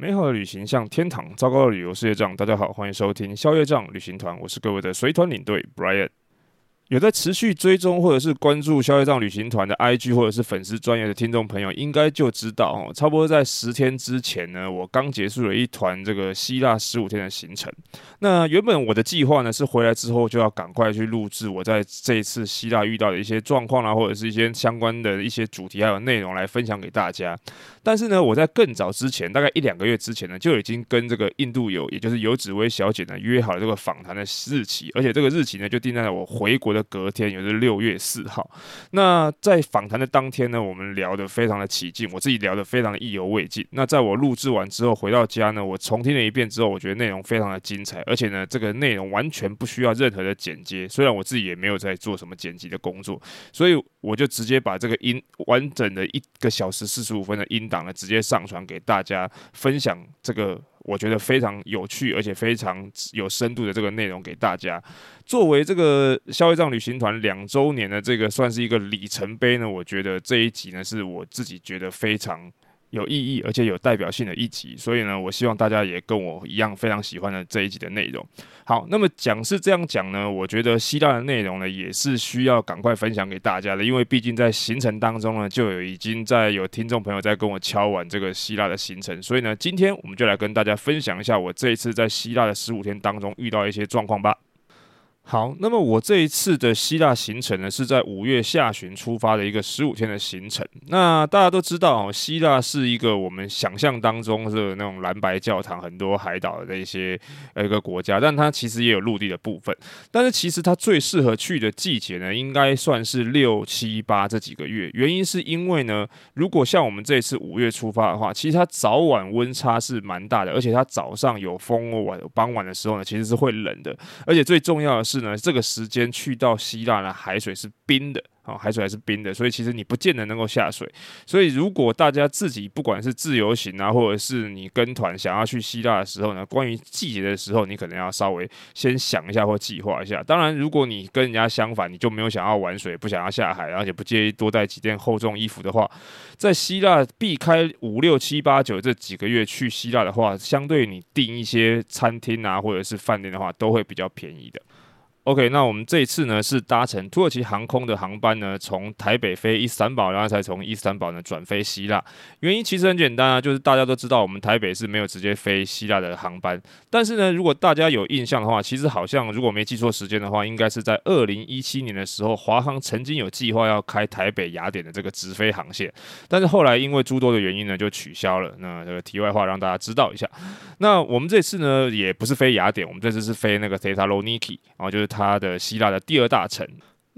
美好的旅行像天堂，糟糕的旅游是业障。大家好，欢迎收听宵夜障旅行团，我是各位的随团领队 bryan。有在持续追踪或者是关注消费账旅行团的 IG 或者是粉丝专业的听众朋友，应该就知道哦，差不多在十天之前呢，我刚结束了一团这个希腊十五天的行程。那原本我的计划呢是回来之后就要赶快去录制我在这一次希腊遇到的一些状况啦，或者是一些相关的一些主题还有内容来分享给大家。但是呢，我在更早之前，大概一两个月之前呢，就已经跟这个印度友，也就是游紫薇小姐呢约好了这个访谈的日期，而且这个日期呢就定在了我回国的。隔天也是六月四号，那在访谈的当天呢，我们聊得非常的起劲，我自己聊得非常意犹未尽。那在我录制完之后回到家呢，我重听了一遍之后，我觉得内容非常的精彩，而且呢，这个内容完全不需要任何的剪接，虽然我自己也没有在做什么剪辑的工作，所以我就直接把这个音完整的一个小时四十五分的音档呢，直接上传给大家分享这个。我觉得非常有趣，而且非常有深度的这个内容给大家，作为这个消费账旅行团两周年的这个算是一个里程碑呢，我觉得这一集呢是我自己觉得非常。有意义而且有代表性的一集，所以呢，我希望大家也跟我一样非常喜欢的这一集的内容。好，那么讲是这样讲呢，我觉得希腊的内容呢也是需要赶快分享给大家的，因为毕竟在行程当中呢，就有已经在有听众朋友在跟我敲完这个希腊的行程，所以呢，今天我们就来跟大家分享一下我这一次在希腊的十五天当中遇到一些状况吧。好，那么我这一次的希腊行程呢，是在五月下旬出发的一个十五天的行程。那大家都知道，希腊是一个我们想象当中是那种蓝白教堂、很多海岛的一些呃一个国家，但它其实也有陆地的部分。但是其实它最适合去的季节呢，应该算是六七八这几个月。原因是因为呢，如果像我们这一次五月出发的话，其实它早晚温差是蛮大的，而且它早上有风，晚傍晚的时候呢，其实是会冷的。而且最重要的是。呢，这个时间去到希腊呢，海水是冰的。哦，海水还是冰的，所以其实你不见得能够下水。所以如果大家自己不管是自由行啊，或者是你跟团想要去希腊的时候呢，关于季节的时候，你可能要稍微先想一下或计划一下。当然，如果你跟人家相反，你就没有想要玩水，不想要下海，而且不介意多带几件厚重衣服的话，在希腊避开五六七八九这几个月去希腊的话，相对你订一些餐厅啊或者是饭店的话，都会比较便宜的。OK，那我们这一次呢是搭乘土耳其航空的航班呢，从台北飞伊斯坦堡，然后才从伊斯坦堡呢转飞希腊。原因其实很简单啊，就是大家都知道我们台北是没有直接飞希腊的航班。但是呢，如果大家有印象的话，其实好像如果没记错时间的话，应该是在二零一七年的时候，华航曾经有计划要开台北雅典的这个直飞航线，但是后来因为诸多的原因呢就取消了。那这个题外话让大家知道一下。那我们这次呢也不是飞雅典，我们这次是飞那个 Thessaloniki，然后就是。他的希腊的第二大城。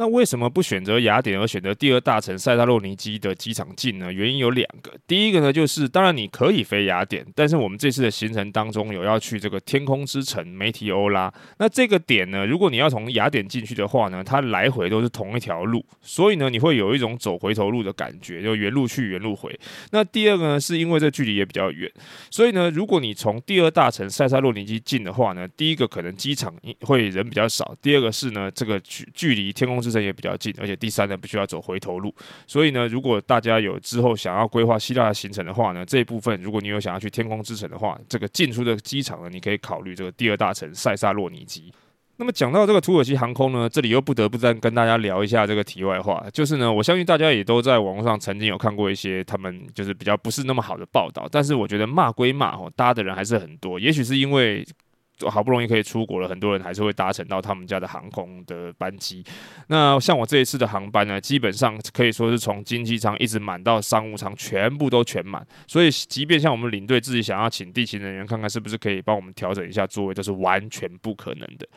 那为什么不选择雅典而选择第二大城塞萨洛尼基的机场近呢？原因有两个。第一个呢，就是当然你可以飞雅典，但是我们这次的行程当中有要去这个天空之城梅提欧拉。那这个点呢，如果你要从雅典进去的话呢，它来回都是同一条路，所以呢，你会有一种走回头路的感觉，就原路去原路回。那第二个呢，是因为这距离也比较远，所以呢，如果你从第二大城塞萨洛尼基进的话呢，第一个可能机场会人比较少，第二个是呢，这个距距离天空之城也比较近，而且第三呢，不需要走回头路，所以呢，如果大家有之后想要规划希腊的行程的话呢，这一部分如果你有想要去天空之城的话，这个进出的机场呢，你可以考虑这个第二大城塞萨洛尼基。那么讲到这个土耳其航空呢，这里又不得不再跟大家聊一下这个题外话，就是呢，我相信大家也都在网络上曾经有看过一些他们就是比较不是那么好的报道，但是我觉得骂归骂哦，搭的人还是很多，也许是因为。好不容易可以出国了，很多人还是会搭乘到他们家的航空的班机。那像我这一次的航班呢，基本上可以说是从经济舱一直满到商务舱，全部都全满。所以，即便像我们领队自己想要请地勤人员看看是不是可以帮我们调整一下座位，都是完全不可能的。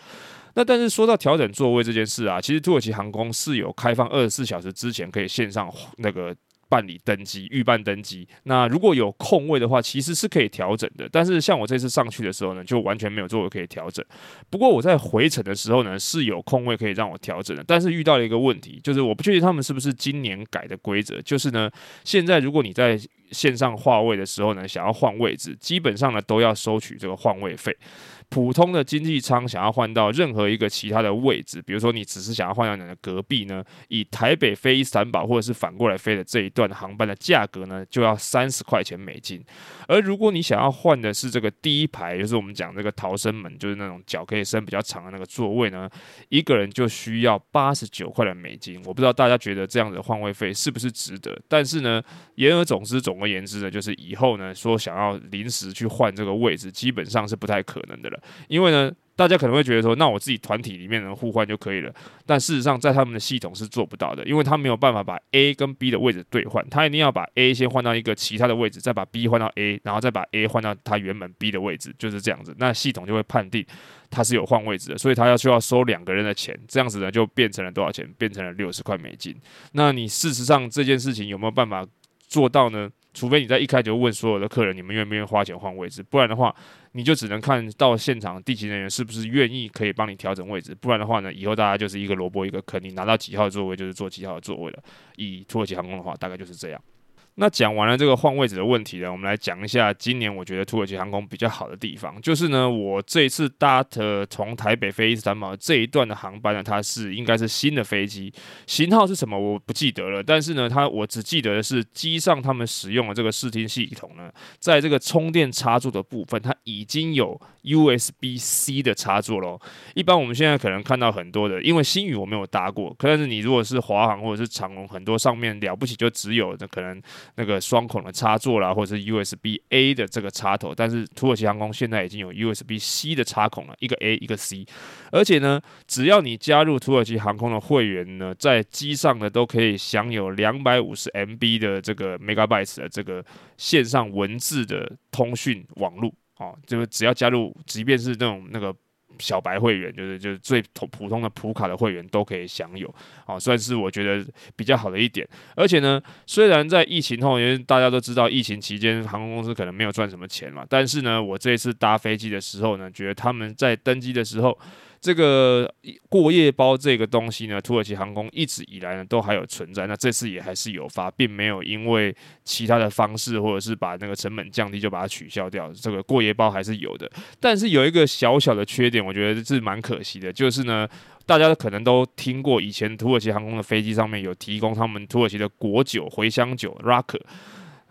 那但是说到调整座位这件事啊，其实土耳其航空是有开放二十四小时之前可以线上那个。办理登机，预办登机。那如果有空位的话，其实是可以调整的。但是像我这次上去的时候呢，就完全没有座位可以调整。不过我在回程的时候呢，是有空位可以让我调整的。但是遇到了一个问题，就是我不确定他们是不是今年改的规则。就是呢，现在如果你在线上划位的时候呢，想要换位置，基本上呢都要收取这个换位费。普通的经济舱想要换到任何一个其他的位置，比如说你只是想要换到你的隔壁呢，以台北飞伊斯坦堡或者是反过来飞的这一段航班的价格呢，就要三十块钱美金。而如果你想要换的是这个第一排，就是我们讲这个逃生门，就是那种脚可以伸比较长的那个座位呢，一个人就需要八十九块的美金。我不知道大家觉得这样的换位费是不是值得？但是呢，言而总之，总而言之呢，就是以后呢，说想要临时去换这个位置，基本上是不太可能的了。因为呢，大家可能会觉得说，那我自己团体里面能互换就可以了。但事实上，在他们的系统是做不到的，因为他没有办法把 A 跟 B 的位置兑换，他一定要把 A 先换到一个其他的位置，再把 B 换到 A，然后再把 A 换到他原本 B 的位置，就是这样子。那系统就会判定他是有换位置的，所以他要需要收两个人的钱，这样子呢就变成了多少钱？变成了六十块美金。那你事实上这件事情有没有办法做到呢？除非你在一开始就问所有的客人，你们愿不愿意花钱换位置，不然的话，你就只能看到现场地勤人员是不是愿意可以帮你调整位置，不然的话呢，以后大家就是一个萝卜一个坑，你拿到几号座位就是坐几号座位了。以土耳其航空的话，大概就是这样。那讲完了这个换位置的问题呢，我们来讲一下今年我觉得土耳其航空比较好的地方，就是呢，我这一次搭的从台北飞伊斯坦堡这一段的航班呢，它是应该是新的飞机，型号是什么我不记得了，但是呢，它我只记得的是机上他们使用的这个视听系统呢，在这个充电插座的部分，它已经有 USB-C 的插座喽。一般我们现在可能看到很多的，因为新宇我没有搭过，可是你如果是华航或者是长龙，很多上面了不起就只有的可能。那个双孔的插座啦，或者是 USB A 的这个插头，但是土耳其航空现在已经有 USB C 的插孔了，一个 A 一个 C，而且呢，只要你加入土耳其航空的会员呢，在机上呢都可以享有两百五十 MB 的这个 Megabytes 的这个线上文字的通讯网络哦，就是只要加入，即便是那种那个。小白会员就是就是最普通的普卡的会员都可以享有，啊，算是我觉得比较好的一点。而且呢，虽然在疫情后，因为大家都知道疫情期间航空公司可能没有赚什么钱嘛，但是呢，我这一次搭飞机的时候呢，觉得他们在登机的时候。这个过夜包这个东西呢，土耳其航空一直以来呢都还有存在，那这次也还是有发，并没有因为其他的方式或者是把那个成本降低就把它取消掉，这个过夜包还是有的。但是有一个小小的缺点，我觉得是蛮可惜的，就是呢，大家可能都听过以前土耳其航空的飞机上面有提供他们土耳其的国酒茴香酒，Rak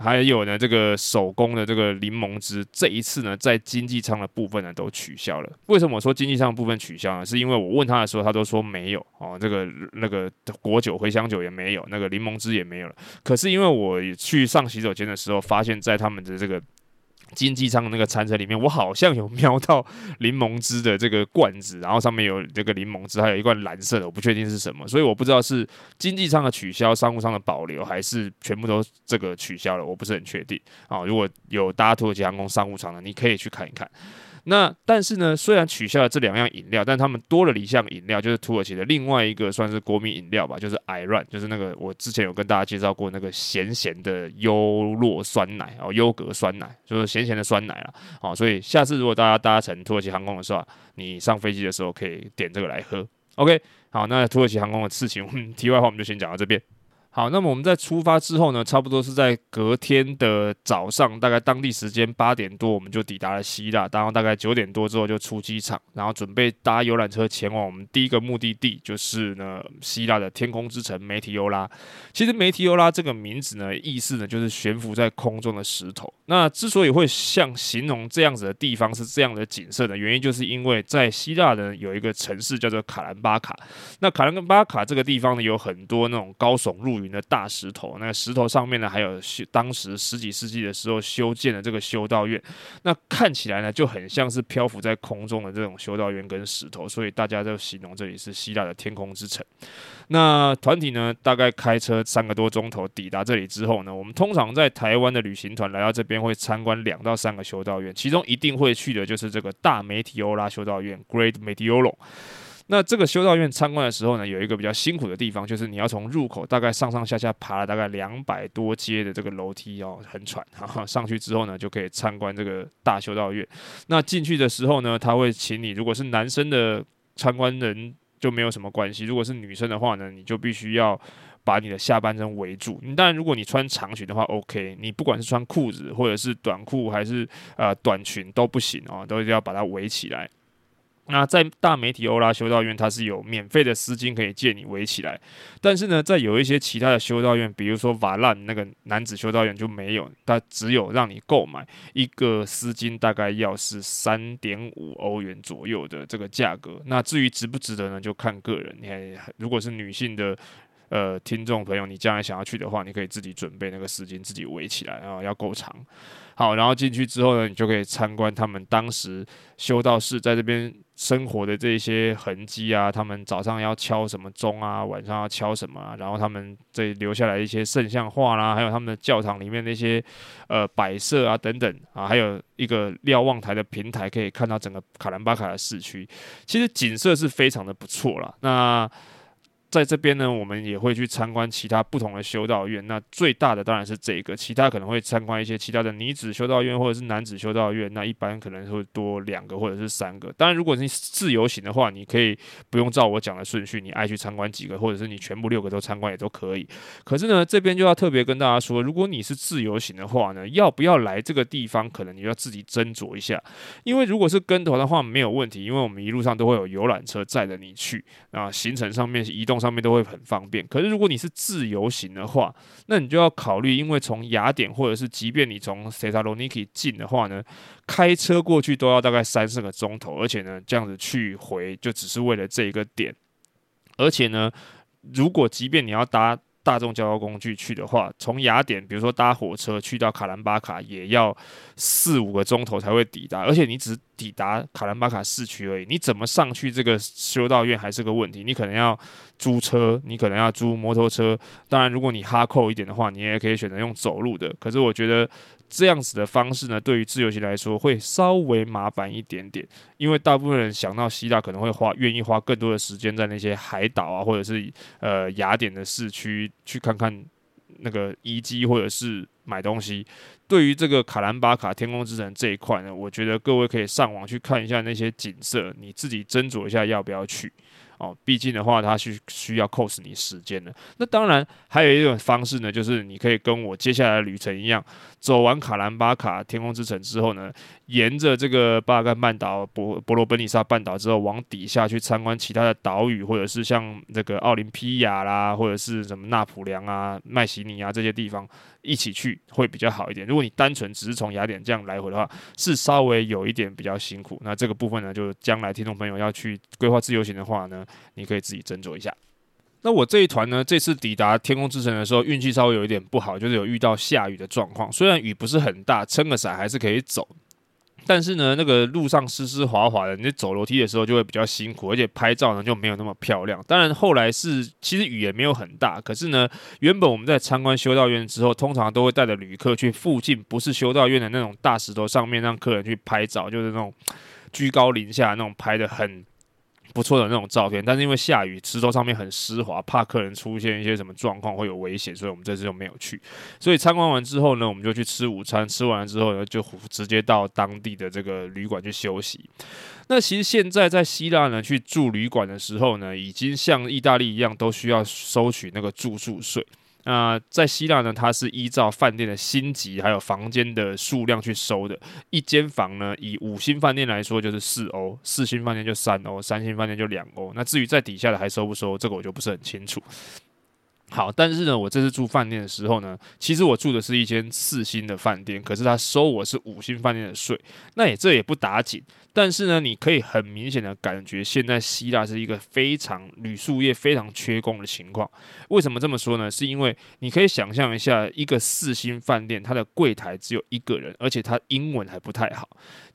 还有呢，这个手工的这个柠檬汁，这一次呢，在经济舱的部分呢都取消了。为什么我说经济舱部分取消呢？是因为我问他的时候，他都说没有哦，这个那个果酒、茴香酒也没有，那个柠檬汁也没有了。可是因为我去上洗手间的时候，发现在他们的这个。经济舱的那个餐车里面，我好像有瞄到柠檬汁的这个罐子，然后上面有这个柠檬汁，还有一罐蓝色的，我不确定是什么，所以我不知道是经济舱的取消，商务舱的保留，还是全部都这个取消了，我不是很确定啊。如果有搭土耳其航空商务舱的，你可以去看一看。那但是呢，虽然取消了这两样饮料，但他们多了一项饮料，就是土耳其的另外一个算是国民饮料吧，就是 Iran，就是那个我之前有跟大家介绍过那个咸咸的优酪酸奶哦，优格酸奶，就是咸咸的酸奶啦。好，所以下次如果大家搭乘土耳其航空的时候，你上飞机的时候可以点这个来喝。OK，好，那土耳其航空的事情，我们题外话我们就先讲到这边。好，那么我们在出发之后呢，差不多是在隔天的早上，大概当地时间八点多，我们就抵达了希腊。然后大概九点多之后就出机场，然后准备搭游览车前往我们第一个目的地，就是呢希腊的天空之城梅提欧拉。其实梅提欧拉这个名字呢，意思呢就是悬浮在空中的石头。那之所以会像形容这样子的地方是这样的景色的原因，就是因为在希腊呢有一个城市叫做卡兰巴卡。那卡兰巴卡这个地方呢，有很多那种高耸入云的大石头，那石头上面呢，还有当时十几世纪的时候修建的这个修道院，那看起来呢就很像是漂浮在空中的这种修道院跟石头，所以大家都形容这里是希腊的天空之城。那团体呢，大概开车三个多钟头抵达这里之后呢，我们通常在台湾的旅行团来到这边会参观两到三个修道院，其中一定会去的就是这个大梅提欧拉修道院 （Great Metioron）。那这个修道院参观的时候呢，有一个比较辛苦的地方，就是你要从入口大概上上下下爬了大概两百多阶的这个楼梯哦，很喘。上去之后呢，就可以参观这个大修道院。那进去的时候呢，他会请你，如果是男生的参观人就没有什么关系，如果是女生的话呢，你就必须要把你的下半身围住。你当然，如果你穿长裙的话，OK，你不管是穿裤子或者是短裤还是呃短裙都不行哦，都一定要把它围起来。那在大媒体欧拉修道院，它是有免费的丝巾可以借你围起来，但是呢，在有一些其他的修道院，比如说瓦兰那个男子修道院就没有，它只有让你购买一个丝巾，大概要是三点五欧元左右的这个价格。那至于值不值得呢，就看个人。你看如果是女性的呃听众朋友，你将来想要去的话，你可以自己准备那个丝巾，自己围起来，然后要够长。好，然后进去之后呢，你就可以参观他们当时修道士在这边生活的这些痕迹啊，他们早上要敲什么钟啊，晚上要敲什么啊，然后他们这留下来一些圣像画啦，还有他们的教堂里面那些呃摆设啊等等啊，还有一个瞭望台的平台，可以看到整个卡兰巴卡的市区，其实景色是非常的不错啦。那在这边呢，我们也会去参观其他不同的修道院。那最大的当然是这个，其他可能会参观一些其他的女子修道院或者是男子修道院。那一般可能会多两个或者是三个。当然，如果你自由行的话，你可以不用照我讲的顺序，你爱去参观几个，或者是你全部六个都参观也都可以。可是呢，这边就要特别跟大家说，如果你是自由行的话呢，要不要来这个地方，可能你要自己斟酌一下。因为如果是跟团的话，没有问题，因为我们一路上都会有游览车载着你去啊，行程上面移动。上面都会很方便，可是如果你是自由行的话，那你就要考虑，因为从雅典或者是即便你从塞萨罗尼基进的话呢，开车过去都要大概三四个钟头，而且呢，这样子去回就只是为了这一个点，而且呢，如果即便你要搭。大众交通工具去的话，从雅典，比如说搭火车去到卡兰巴卡，也要四五个钟头才会抵达，而且你只抵达卡兰巴卡市区而已，你怎么上去这个修道院还是个问题，你可能要租车，你可能要租摩托车，当然如果你哈扣一点的话，你也可以选择用走路的，可是我觉得。这样子的方式呢，对于自由行来说会稍微麻烦一点点，因为大部分人想到希腊可能会花愿意花更多的时间在那些海岛啊，或者是呃雅典的市区去看看那个遗迹，或者是买东西。对于这个卡兰巴卡天空之城这一块呢，我觉得各位可以上网去看一下那些景色，你自己斟酌一下要不要去。哦，毕竟的话，它是需要 cost 你时间的。那当然，还有一种方式呢，就是你可以跟我接下来的旅程一样，走完卡兰巴卡天空之城之后呢，沿着这个巴尔干半岛、博博罗奔尼撒半岛之后，往底下去参观其他的岛屿，或者是像这个奥林匹亚啦，或者是什么纳普良啊、麦西尼啊这些地方。一起去会比较好一点。如果你单纯只是从雅典这样来回的话，是稍微有一点比较辛苦。那这个部分呢，就将来听众朋友要去规划自由行的话呢，你可以自己斟酌一下。那我这一团呢，这次抵达天空之城的时候，运气稍微有一点不好，就是有遇到下雨的状况。虽然雨不是很大，撑个伞还是可以走。但是呢，那个路上湿湿滑滑的，你走楼梯的时候就会比较辛苦，而且拍照呢就没有那么漂亮。当然后来是其实雨也没有很大，可是呢，原本我们在参观修道院之后，通常都会带着旅客去附近不是修道院的那种大石头上面，让客人去拍照，就是那种居高临下那种拍的很。不错的那种照片，但是因为下雨，石头上面很湿滑，怕客人出现一些什么状况会有危险，所以我们这次就没有去。所以参观完之后呢，我们就去吃午餐，吃完了之后呢，就直接到当地的这个旅馆去休息。那其实现在在希腊呢，去住旅馆的时候呢，已经像意大利一样，都需要收取那个住宿税。那、在希腊呢，它是依照饭店的星级还有房间的数量去收的。一间房呢，以五星饭店来说就是四欧，四星饭店就三欧，三星饭店就两欧。那至于在底下的还收不收，这个我就不是很清楚。好，但是呢，我这次住饭店的时候呢，其实我住的是一间四星的饭店，可是他收我是五星饭店的税，那也这也不打紧。但是呢，你可以很明显的感觉，现在希腊是一个非常旅宿业非常缺工的情况。为什么这么说呢？是因为你可以想象一下，一个四星饭店，它的柜台只有一个人，而且他英文还不太好。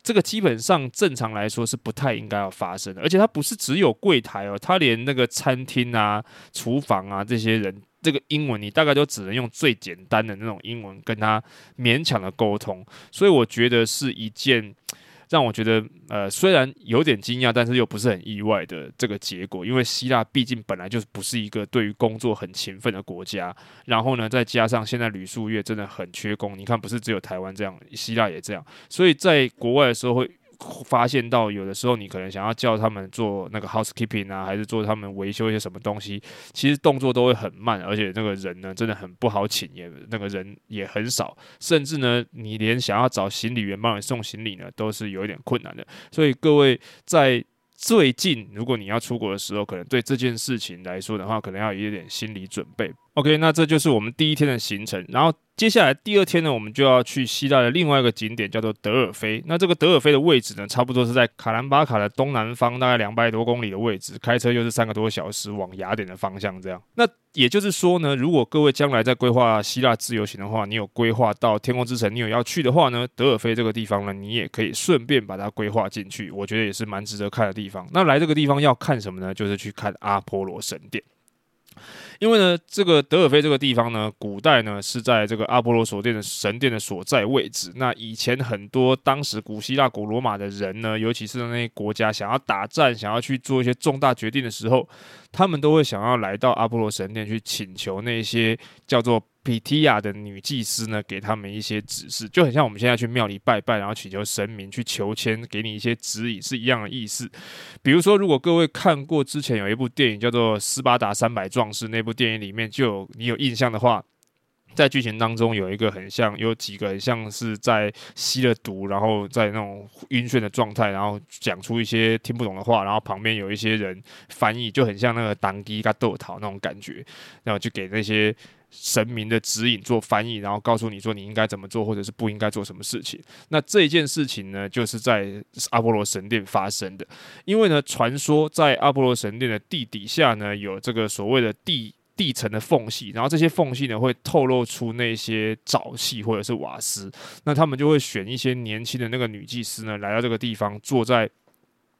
这个基本上正常来说是不太应该要发生的。而且它不是只有柜台哦，它连那个餐厅啊、厨房啊这些人，这个英文你大概就只能用最简单的那种英文跟他勉强的沟通。所以我觉得是一件。让我觉得，呃，虽然有点惊讶，但是又不是很意外的这个结果，因为希腊毕竟本来就不是一个对于工作很勤奋的国家，然后呢，再加上现在旅宿业真的很缺工，你看不是只有台湾这样，希腊也这样，所以在国外的时候会发现到，有的时候你可能想要叫他们做那个 housekeeping 啊，还是做他们维修一些什么东西，其实动作都会很慢，而且那个人呢，真的很不好请，也那个人也很少，甚至呢，你连想要找行李员帮你送行李呢，都是有一点困难的。所以各位在最近，如果你要出国的时候，可能对这件事情来说的话，可能要有一点心理准备。OK，那这就是我们第一天的行程，然后。接下来第二天呢，我们就要去希腊的另外一个景点，叫做德尔菲。那这个德尔菲的位置呢，差不多是在卡兰巴卡的东南方，大概两百多公里的位置，开车又是三个多小时往雅典的方向。这样，那也就是说呢，如果各位将来在规划希腊自由行的话，你有规划到天空之城，你有要去的话呢，德尔菲这个地方呢，你也可以顺便把它规划进去。我觉得也是蛮值得看的地方。那来这个地方要看什么呢？就是去看阿波罗神殿。因为呢，这个德尔菲这个地方呢，古代呢是在这个阿波罗所殿的神殿的所在位置。那以前很多当时古希腊、古罗马的人呢，尤其是那些国家想要打战、想要去做一些重大决定的时候，他们都会想要来到阿波罗神殿去请求那些叫做。皮提亚的女祭司呢，给他们一些指示，就很像我们现在去庙里拜拜，然后祈求神明去求签，给你一些指引，是一样的意思。比如说，如果各位看过之前有一部电影叫做《斯巴达三百壮士》，那部电影里面就有你有印象的话，在剧情当中有一个很像，有几个很像是在吸了毒，然后在那种晕眩的状态，然后讲出一些听不懂的话，然后旁边有一些人翻译，就很像那个当机跟豆桃那种感觉，然后就给那些。神明的指引做翻译，然后告诉你说你应该怎么做，或者是不应该做什么事情。那这件事情呢，就是在阿波罗神殿发生的。因为呢，传说在阿波罗神殿的地底下呢，有这个所谓的地地层的缝隙，然后这些缝隙呢会透露出那些沼气或者是瓦斯。那他们就会选一些年轻的那个女祭司呢，来到这个地方，坐在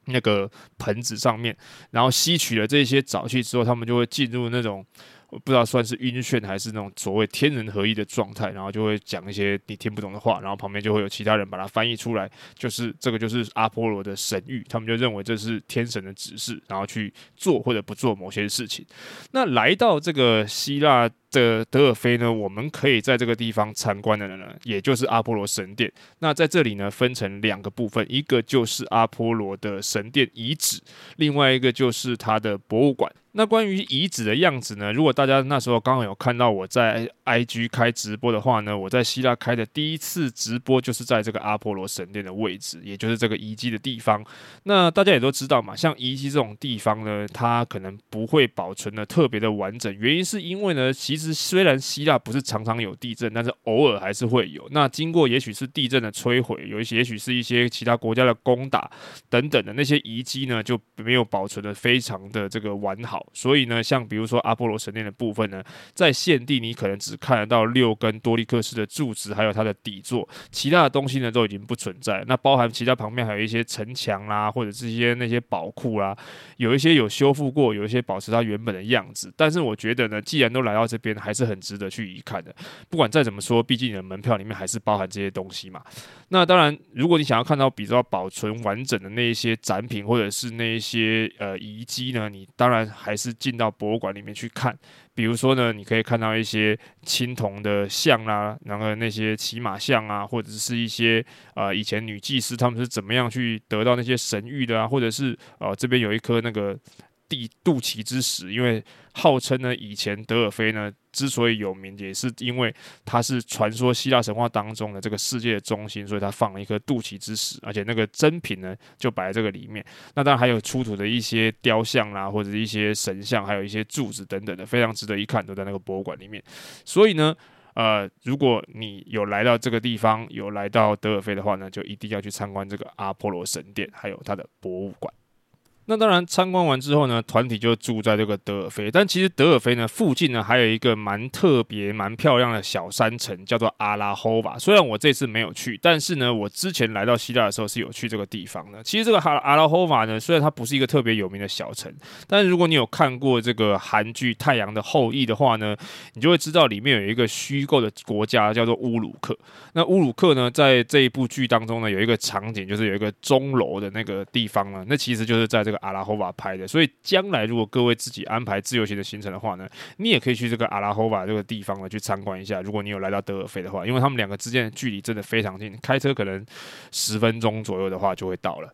那个盆子上面，然后吸取了这些沼气之后，他们就会进入那种。我不知道算是晕眩还是那种所谓天人合一的状态，然后就会讲一些你听不懂的话，然后旁边就会有其他人把它翻译出来，就是这个就是阿波罗的神谕，他们就认为这是天神的指示，然后去做或者不做某些事情。那来到这个希腊的德尔菲呢，我们可以在这个地方参观的呢，也就是阿波罗神殿。那在这里呢，分成两个部分，一个就是阿波罗的神殿遗址，另外一个就是它的博物馆。那关于遗址的样子呢？如果大家那时候刚好有看到我在 IG 开直播的话呢，我在希腊开的第一次直播就是在这个阿波罗神殿的位置，也就是这个遗迹的地方。那大家也都知道嘛，像遗迹这种地方呢，它可能不会保存的特别的完整，原因是因为呢，其实虽然希腊不是常常有地震，但是偶尔还是会有。那经过也许是地震的摧毁，有一些也许是一些其他国家的攻打等等的那些遗迹呢，就没有保存的非常的这个完好。所以呢，像比如说阿波罗神殿的部分呢，在现地你可能只看得到六根多利克式的柱子，还有它的底座，其他的东西呢都已经不存在。那包含其他旁边还有一些城墙啦，或者是一些那些宝库啦，有一些有修复过，有一些保持它原本的样子。但是我觉得呢，既然都来到这边，还是很值得去一看的。不管再怎么说，毕竟你的门票里面还是包含这些东西嘛。那当然，如果你想要看到比较保存完整的那一些展品，或者是那一些呃遗迹呢，你当然还是进到博物馆里面去看。比如说呢，你可以看到一些青铜的像啊，然后那些骑马像啊，或者是一些啊以前女祭司他们是怎么样去得到那些神谕的啊，或者是呃这边有一颗那个。地肚脐之石，因为号称呢，以前德尔菲呢之所以有名，也是因为它是传说希腊神话当中的这个世界的中心，所以它放了一颗肚脐之石，而且那个真品呢就摆在这个里面。那当然还有出土的一些雕像啦，或者一些神像，还有一些柱子等等的，非常值得一看，都在那个博物馆里面。所以呢，呃，如果你有来到这个地方，有来到德尔菲的话呢，就一定要去参观这个阿波罗神殿，还有它的博物馆。那当然，参观完之后呢，团体就住在这个德尔菲。但其实德尔菲呢，附近呢还有一个蛮特别、蛮漂亮的小山城，叫做阿拉霍瓦。虽然我这次没有去，但是呢，我之前来到希腊的时候是有去这个地方的。其实这个哈阿拉霍瓦呢，虽然它不是一个特别有名的小城，但是如果你有看过这个韩剧《太阳的后裔》的话呢，你就会知道里面有一个虚构的国家叫做乌鲁克。那乌鲁克呢，在这一部剧当中呢，有一个场景，就是有一个钟楼的那个地方呢，那其实就是在这个。阿拉霍瓦拍的。所以将来如果各位自己安排自由行的行程的话呢，你也可以去这个阿拉霍瓦这个地方呢去参观一下。如果你有来到德尔菲的话，因为他们两个之间的距离真的非常近，开车可能十分钟左右的话就会到了。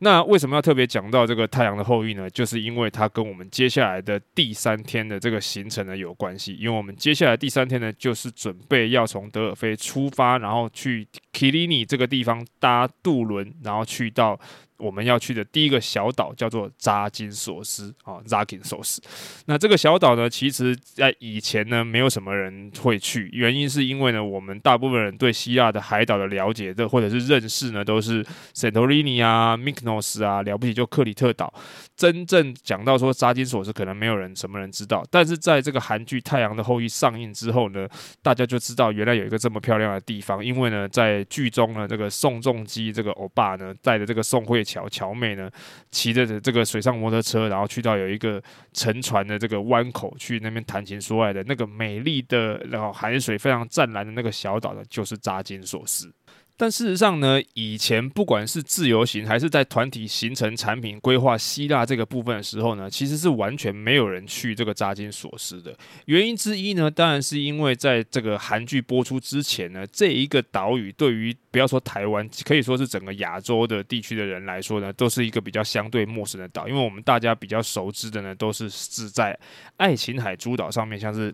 那为什么要特别讲到这个太阳的后裔呢？就是因为它跟我们接下来的第三天的这个行程呢有关系。因为我们接下来第三天呢，就是准备要从德尔菲出发，然后去基里尼这个地方搭渡轮，然后去到。我们要去的第一个小岛叫做扎金索斯啊，扎金索斯。那这个小岛呢，其实在以前呢，没有什么人会去，原因是因为呢，我们大部分人对希腊的海岛的了解的或者是认识呢，都是圣托里尼啊、米克诺斯啊，了不起就克里特岛。真正讲到说扎金索斯，可能没有人什么人知道。但是在这个韩剧《太阳的后裔》上映之后呢，大家就知道原来有一个这么漂亮的地方。因为呢，在剧中呢，这个宋仲基这个欧巴呢，带着这个宋慧乔乔妹呢，骑着这个水上摩托车，然后去到有一个沉船的这个湾口去那边谈情说爱的那个美丽的，然后海水非常湛蓝的那个小岛呢，就是扎金索斯。但事实上呢，以前不管是自由行还是在团体行程产品规划希腊这个部分的时候呢，其实是完全没有人去这个扎金索斯的。原因之一呢，当然是因为在这个韩剧播出之前呢，这一个岛屿对于不要说台湾，可以说是整个亚洲的地区的人来说呢，都是一个比较相对陌生的岛。因为我们大家比较熟知的呢，都是是在爱琴海诸岛上面，像是。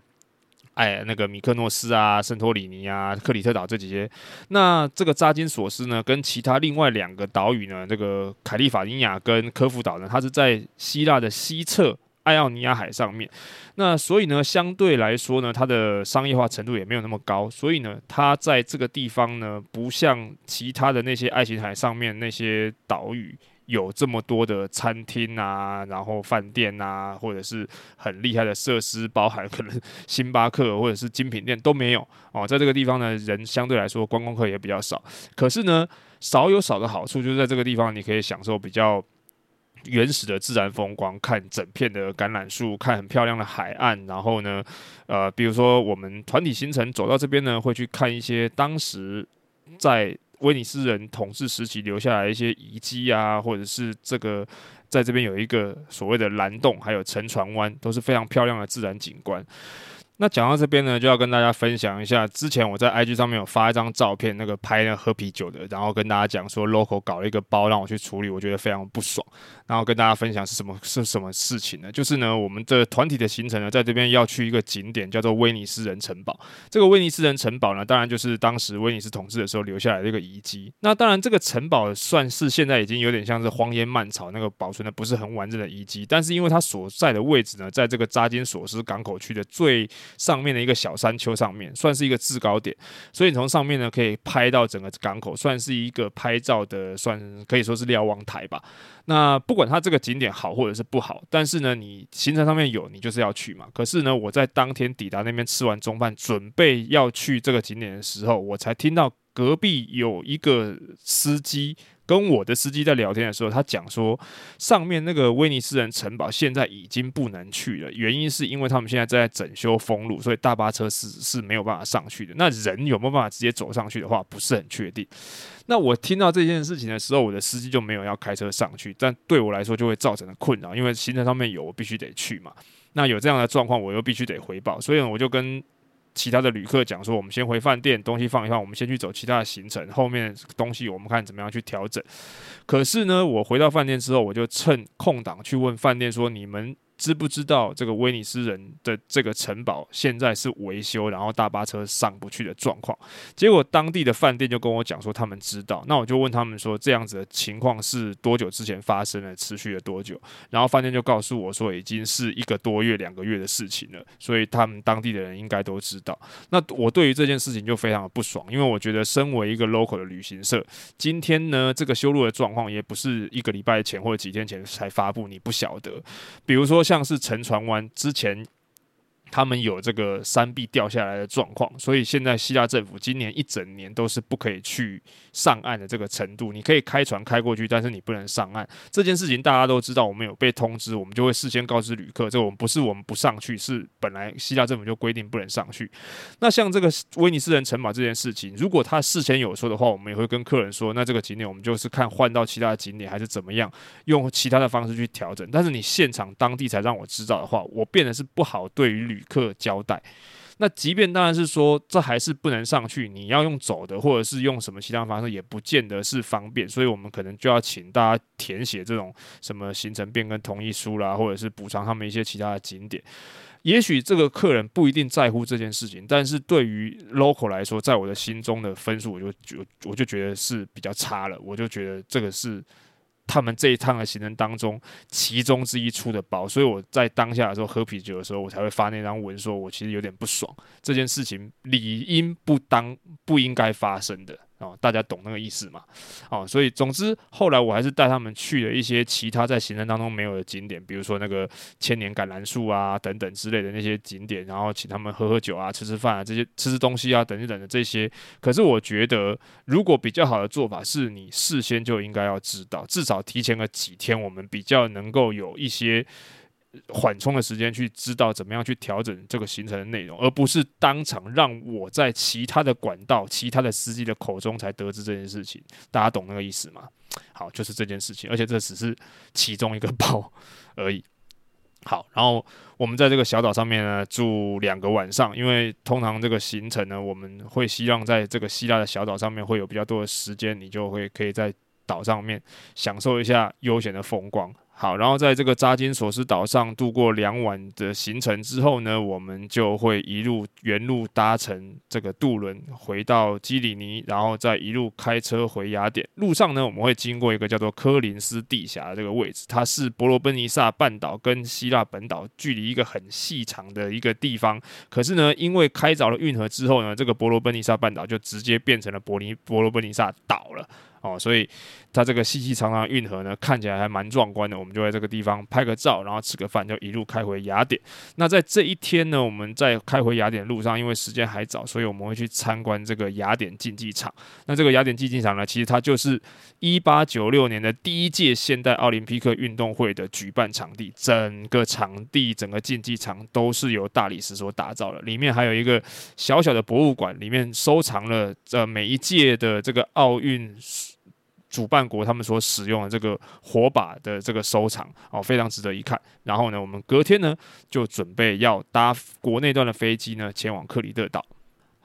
哎，那个米克诺斯啊、圣托里尼啊、克里特岛这几些，那这个扎金索斯呢，跟其他另外两个岛屿呢，这个凯利法尼亚跟科夫岛呢，它是在希腊的西侧爱奥尼亚海上面。那所以呢，相对来说呢，它的商业化程度也没有那么高，所以呢，它在这个地方呢，不像其他的那些爱琴海上面那些岛屿。有这么多的餐厅啊，然后饭店啊，或者是很厉害的设施，包含可能星巴克或者是精品店都没有哦。在这个地方呢，人相对来说观光客也比较少。可是呢，少有少的好处，就是在这个地方你可以享受比较原始的自然风光，看整片的橄榄树，看很漂亮的海岸。然后呢，呃，比如说我们团体行程走到这边呢，会去看一些当时在。威尼斯人统治时期留下来一些遗迹啊，或者是这个在这边有一个所谓的蓝洞，还有沉船湾，都是非常漂亮的自然景观。那讲到这边呢，就要跟大家分享一下，之前我在 IG 上面有发一张照片，那个拍那喝啤酒的，然后跟大家讲说，local 搞了一个包让我去处理，我觉得非常不爽。然后跟大家分享是什么是什么事情呢？就是呢，我们的团体的行程呢，在这边要去一个景点，叫做威尼斯人城堡。这个威尼斯人城堡呢，当然就是当时威尼斯统治的时候留下来的一个遗迹。那当然，这个城堡算是现在已经有点像是荒烟蔓草，那个保存的不是很完整的遗迹。但是因为它所在的位置呢，在这个扎金索斯港口区的最上面的一个小山丘上面，算是一个制高点，所以你从上面呢可以拍到整个港口，算是一个拍照的，算可以说是瞭望台吧。那不管它这个景点好或者是不好，但是呢，你行程上面有，你就是要去嘛。可是呢，我在当天抵达那边吃完中饭，准备要去这个景点的时候，我才听到隔壁有一个司机。跟我的司机在聊天的时候，他讲说，上面那个威尼斯人城堡现在已经不能去了，原因是因为他们现在正在整修封路，所以大巴车是是没有办法上去的。那人有没有办法直接走上去的话，不是很确定。那我听到这件事情的时候，我的司机就没有要开车上去，但对我来说就会造成了困扰，因为行程上面有，我必须得去嘛。那有这样的状况，我又必须得回报，所以我就跟。其他的旅客讲说，我们先回饭店，东西放一放，我们先去走其他的行程，后面东西我们看怎么样去调整。可是呢，我回到饭店之后，我就趁空档去问饭店说，你们。知不知道这个威尼斯人的这个城堡现在是维修，然后大巴车上不去的状况？结果当地的饭店就跟我讲说他们知道，那我就问他们说这样子的情况是多久之前发生的，持续了多久？然后饭店就告诉我说已经是一个多月、两个月的事情了，所以他们当地的人应该都知道。那我对于这件事情就非常的不爽，因为我觉得身为一个 local 的旅行社，今天呢这个修路的状况也不是一个礼拜前或者几天前才发布，你不晓得，比如说。像是沉船湾之前。他们有这个山壁掉下来的状况，所以现在希腊政府今年一整年都是不可以去上岸的这个程度。你可以开船开过去，但是你不能上岸。这件事情大家都知道，我们有被通知，我们就会事先告知旅客。这我们不是我们不上去，是本来希腊政府就规定不能上去。那像这个威尼斯人城堡这件事情，如果他事先有说的话，我们也会跟客人说，那这个景点我们就是看换到其他的景点还是怎么样，用其他的方式去调整。但是你现场当地才让我知道的话，我变得是不好对于旅客交代。那即便当然是说，这还是不能上去，你要用走的，或者是用什么其他方式，也不见得是方便。所以我们可能就要请大家填写这种什么行程变更同意书啦，或者是补偿他们一些其他的景点。也许这个客人不一定在乎这件事情，但是对于 local 来说，在我的心中的分数，我就就我就觉得是比较差了。我就觉得这个是。他们这一趟的行程当中，其中之一出的包，所以我在当下的时候喝啤酒的时候，我才会发那张文，说我其实有点不爽，这件事情理应不当不应该发生的。哦，大家懂那个意思嘛？哦，所以总之后来我还是带他们去了一些其他在行程当中没有的景点，比如说那个千年橄榄树啊等等之类的那些景点，然后请他们喝喝酒啊、吃吃饭啊这些吃吃东西啊等等的这些。可是我觉得，如果比较好的做法是你事先就应该要知道，至少提前个几天，我们比较能够有一些。缓冲的时间去知道怎么样去调整这个行程的内容，而不是当场让我在其他的管道、其他的司机的口中才得知这件事情。大家懂那个意思吗？好，就是这件事情，而且这只是其中一个包而已。好，然后我们在这个小岛上面呢住两个晚上，因为通常这个行程呢，我们会希望在这个希腊的小岛上面会有比较多的时间，你就会可以在岛上面享受一下悠闲的风光。好，然后在这个扎金索斯岛上度过两晚的行程之后呢，我们就会一路原路搭乘这个渡轮回到基里尼，然后再一路开车回雅典。路上呢，我们会经过一个叫做科林斯地峡的这个位置，它是伯罗奔尼撒半岛跟希腊本岛距离一个很细长的一个地方。可是呢，因为开凿了运河之后呢，这个伯罗奔尼撒半岛就直接变成了伯尼伯罗奔尼撒岛了。哦，所以它这个细细长长的运河呢，看起来还蛮壮观的。我我们就在这个地方拍个照，然后吃个饭，就一路开回雅典。那在这一天呢，我们在开回雅典的路上，因为时间还早，所以我们会去参观这个雅典竞技场。那这个雅典竞技场呢，其实它就是一八九六年的第一届现代奥林匹克运动会的举办场地。整个场地、整个竞技场都是由大理石所打造的，里面还有一个小小的博物馆，里面收藏了呃每一届的这个奥运。主办国他们所使用的这个火把的这个收藏哦，非常值得一看。然后呢，我们隔天呢就准备要搭国内段的飞机呢前往克里特岛。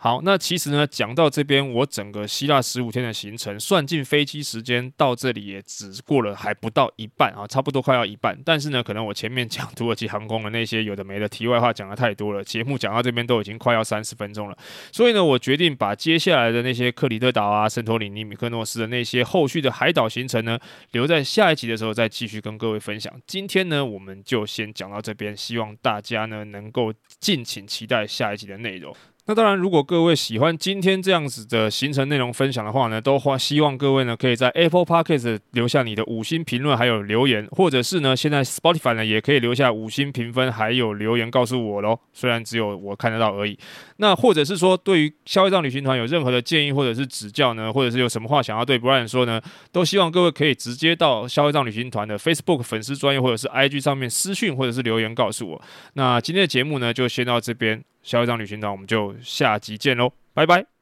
好，那其实呢，讲到这边，我整个希腊十五天的行程，算进飞机时间到这里也只过了还不到一半啊，差不多快要一半。但是呢，可能我前面讲土耳其航空的那些有的没的题外话讲得太多了，节目讲到这边都已经快要三十分钟了，所以呢，我决定把接下来的那些克里特岛啊、圣托里尼、米克诺斯的那些后续的海岛行程呢，留在下一集的时候再继续跟各位分享。今天呢，我们就先讲到这边，希望大家呢能够敬请期待下一集的内容。那当然，如果各位喜欢今天这样子的行程内容分享的话呢，都花希望各位呢可以在 Apple Podcast 留下你的五星评论，还有留言，或者是呢现在 Spotify 呢也可以留下五星评分，还有留言告诉我喽。虽然只有我看得到而已。那或者是说，对于消费账旅行团有任何的建议或者是指教呢，或者是有什么话想要对 Brian 说呢，都希望各位可以直接到消费账旅行团的 Facebook 粉丝专页或者是 IG 上面私讯或者是留言告诉我。那今天的节目呢就先到这边。消费账旅行团，我们就下集见喽，拜拜。